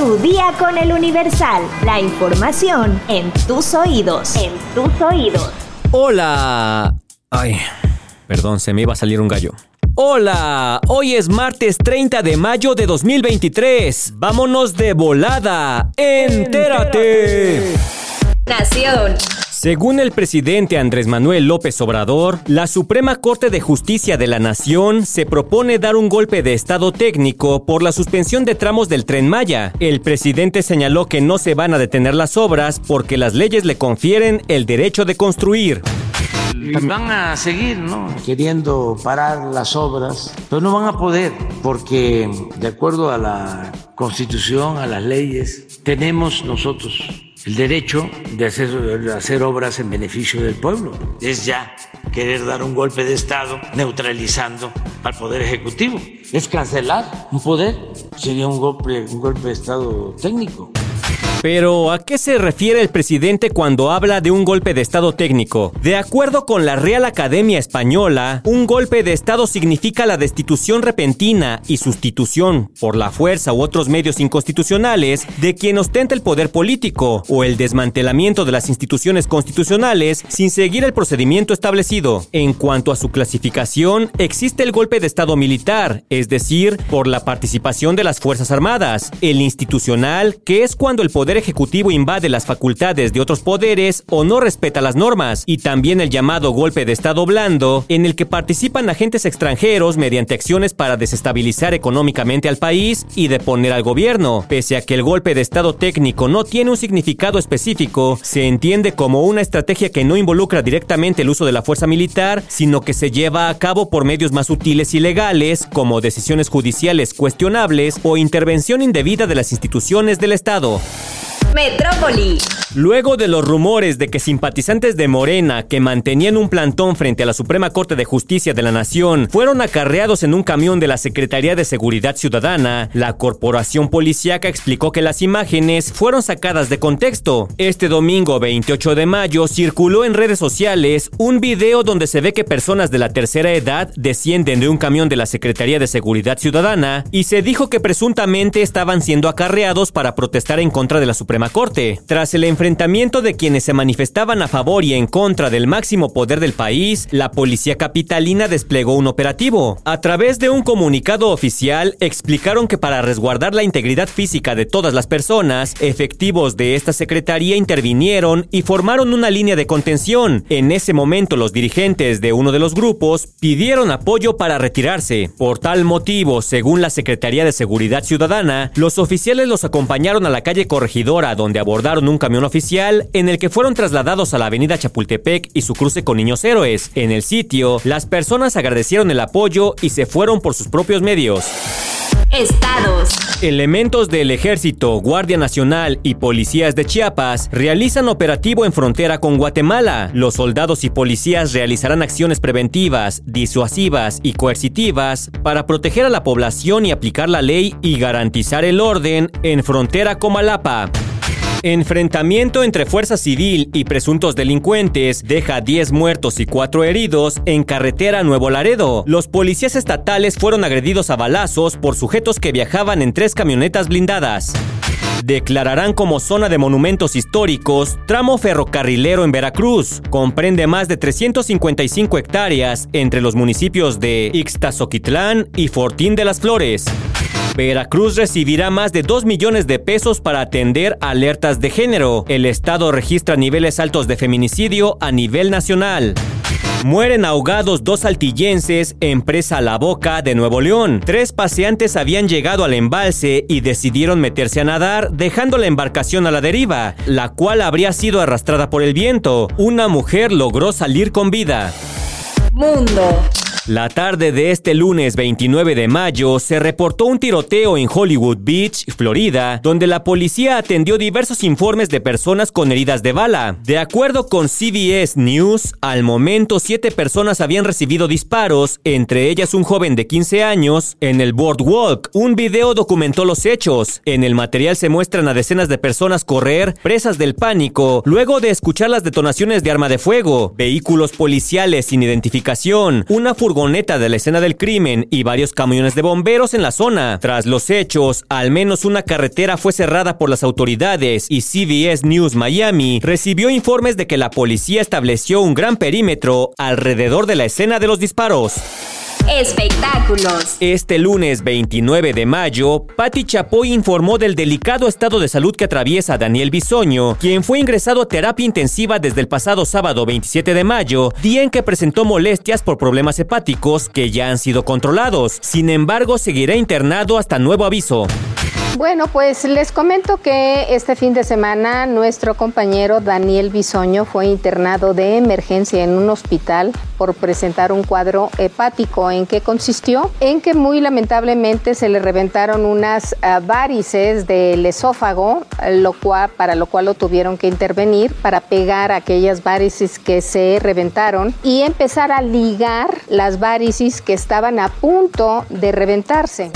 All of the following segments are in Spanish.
Tu día con el Universal. La información en tus oídos. En tus oídos. Hola. Ay, perdón, se me iba a salir un gallo. Hola, hoy es martes 30 de mayo de 2023. Vámonos de volada. Entérate. Nación. Según el presidente Andrés Manuel López Obrador, la Suprema Corte de Justicia de la Nación se propone dar un golpe de Estado técnico por la suspensión de tramos del tren Maya. El presidente señaló que no se van a detener las obras porque las leyes le confieren el derecho de construir. Y van a seguir, ¿no? Queriendo parar las obras, pero no van a poder, porque de acuerdo a la Constitución, a las leyes, tenemos nosotros el derecho de hacer, obras en beneficio del pueblo. Es ya querer dar un golpe de Estado neutralizando al Poder Ejecutivo. Es cancelar un poder. Sería un golpe, un golpe de Estado técnico. Pero, ¿a qué se refiere el presidente cuando habla de un golpe de Estado técnico? De acuerdo con la Real Academia Española, un golpe de Estado significa la destitución repentina y sustitución, por la fuerza u otros medios inconstitucionales, de quien ostenta el poder político, o el desmantelamiento de las instituciones constitucionales sin seguir el procedimiento establecido. En cuanto a su clasificación, existe el golpe de Estado militar, es decir, por la participación de las Fuerzas Armadas, el institucional, que es cuando el poder ejecutivo invade las facultades de otros poderes o no respeta las normas, y también el llamado golpe de Estado blando, en el que participan agentes extranjeros mediante acciones para desestabilizar económicamente al país y deponer al gobierno. Pese a que el golpe de Estado técnico no tiene un significado específico, se entiende como una estrategia que no involucra directamente el uso de la fuerza militar, sino que se lleva a cabo por medios más sutiles y legales, como decisiones judiciales cuestionables o intervención indebida de las instituciones del Estado. Metrópoli. Luego de los rumores de que simpatizantes de Morena que mantenían un plantón frente a la Suprema Corte de Justicia de la Nación fueron acarreados en un camión de la Secretaría de Seguridad Ciudadana, la corporación policíaca explicó que las imágenes fueron sacadas de contexto. Este domingo 28 de mayo circuló en redes sociales un video donde se ve que personas de la tercera edad descienden de un camión de la Secretaría de Seguridad Ciudadana y se dijo que presuntamente estaban siendo acarreados para protestar en contra de la Suprema Corte. Tras el enfrentamiento de quienes se manifestaban a favor y en contra del máximo poder del país, la policía capitalina desplegó un operativo. A través de un comunicado oficial, explicaron que para resguardar la integridad física de todas las personas, efectivos de esta secretaría intervinieron y formaron una línea de contención. En ese momento, los dirigentes de uno de los grupos pidieron apoyo para retirarse. Por tal motivo, según la Secretaría de Seguridad Ciudadana, los oficiales los acompañaron a la calle Corregidora, donde abordaron un camión oficial en el que fueron trasladados a la avenida Chapultepec y su cruce con Niños Héroes. En el sitio, las personas agradecieron el apoyo y se fueron por sus propios medios. Estados. Elementos del Ejército, Guardia Nacional y policías de Chiapas realizan operativo en frontera con Guatemala. Los soldados y policías realizarán acciones preventivas, disuasivas y coercitivas para proteger a la población y aplicar la ley y garantizar el orden en frontera con Malapa. Enfrentamiento entre fuerza civil y presuntos delincuentes deja 10 muertos y 4 heridos en carretera Nuevo Laredo. Los policías estatales fueron agredidos a balazos por sujetos que viajaban en tres camionetas blindadas. Declararán como zona de monumentos históricos tramo ferrocarrilero en Veracruz. Comprende más de 355 hectáreas entre los municipios de Ixtazoquitlán y Fortín de las Flores. Veracruz recibirá más de 2 millones de pesos para atender alertas de género. El estado registra niveles altos de feminicidio a nivel nacional. Mueren ahogados dos altillenses en presa La Boca de Nuevo León. Tres paseantes habían llegado al embalse y decidieron meterse a nadar, dejando la embarcación a la deriva, la cual habría sido arrastrada por el viento. Una mujer logró salir con vida. Mundo. La tarde de este lunes 29 de mayo se reportó un tiroteo en Hollywood Beach, Florida, donde la policía atendió diversos informes de personas con heridas de bala. De acuerdo con CBS News, al momento siete personas habían recibido disparos, entre ellas un joven de 15 años, en el Boardwalk. Un video documentó los hechos. En el material se muestran a decenas de personas correr, presas del pánico, luego de escuchar las detonaciones de arma de fuego, vehículos policiales sin identificación, una furgoneta de la escena del crimen y varios camiones de bomberos en la zona. Tras los hechos, al menos una carretera fue cerrada por las autoridades y CBS News Miami recibió informes de que la policía estableció un gran perímetro alrededor de la escena de los disparos. Espectáculos. Este lunes 29 de mayo, Patti Chapoy informó del delicado estado de salud que atraviesa Daniel Bisoño, quien fue ingresado a terapia intensiva desde el pasado sábado 27 de mayo, día en que presentó molestias por problemas hepáticos que ya han sido controlados. Sin embargo, seguirá internado hasta nuevo aviso. Bueno, pues les comento que este fin de semana nuestro compañero Daniel Bisoño fue internado de emergencia en un hospital por presentar un cuadro hepático. ¿En qué consistió? En que muy lamentablemente se le reventaron unas uh, varices del esófago, lo cual, para lo cual lo tuvieron que intervenir para pegar aquellas varices que se reventaron y empezar a ligar las varices que estaban a punto de reventarse.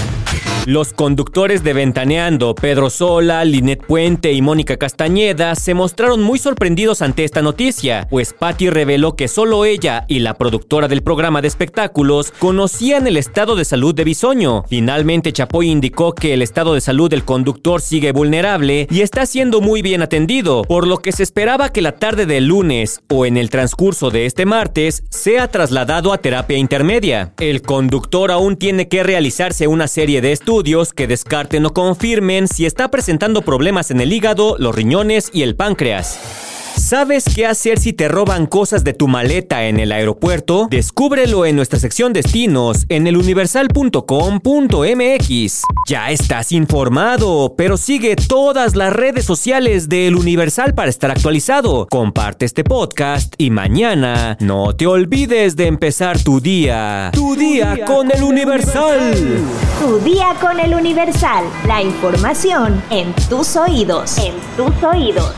Los conductores de Ventaneando, Pedro Sola, Linet Puente y Mónica Castañeda, se mostraron muy sorprendidos ante esta noticia, pues Patty reveló que solo ella y la productora del programa de espectáculos conocían el estado de salud de Bisoño. Finalmente, Chapoy indicó que el estado de salud del conductor sigue vulnerable y está siendo muy bien atendido, por lo que se esperaba que la tarde del lunes o en el transcurso de este martes sea trasladado a terapia intermedia. El conductor aún tiene que realizarse una serie de estudios que descarten o confirmen si está presentando problemas en el hígado, los riñones y el páncreas. ¿Sabes qué hacer si te roban cosas de tu maleta en el aeropuerto? Descúbrelo en nuestra sección destinos en eluniversal.com.mx. Ya estás informado, pero sigue todas las redes sociales de El Universal para estar actualizado. Comparte este podcast y mañana no te olvides de empezar tu día. Tu día con El Universal. Tu día con El Universal. La información en tus oídos. En tus oídos.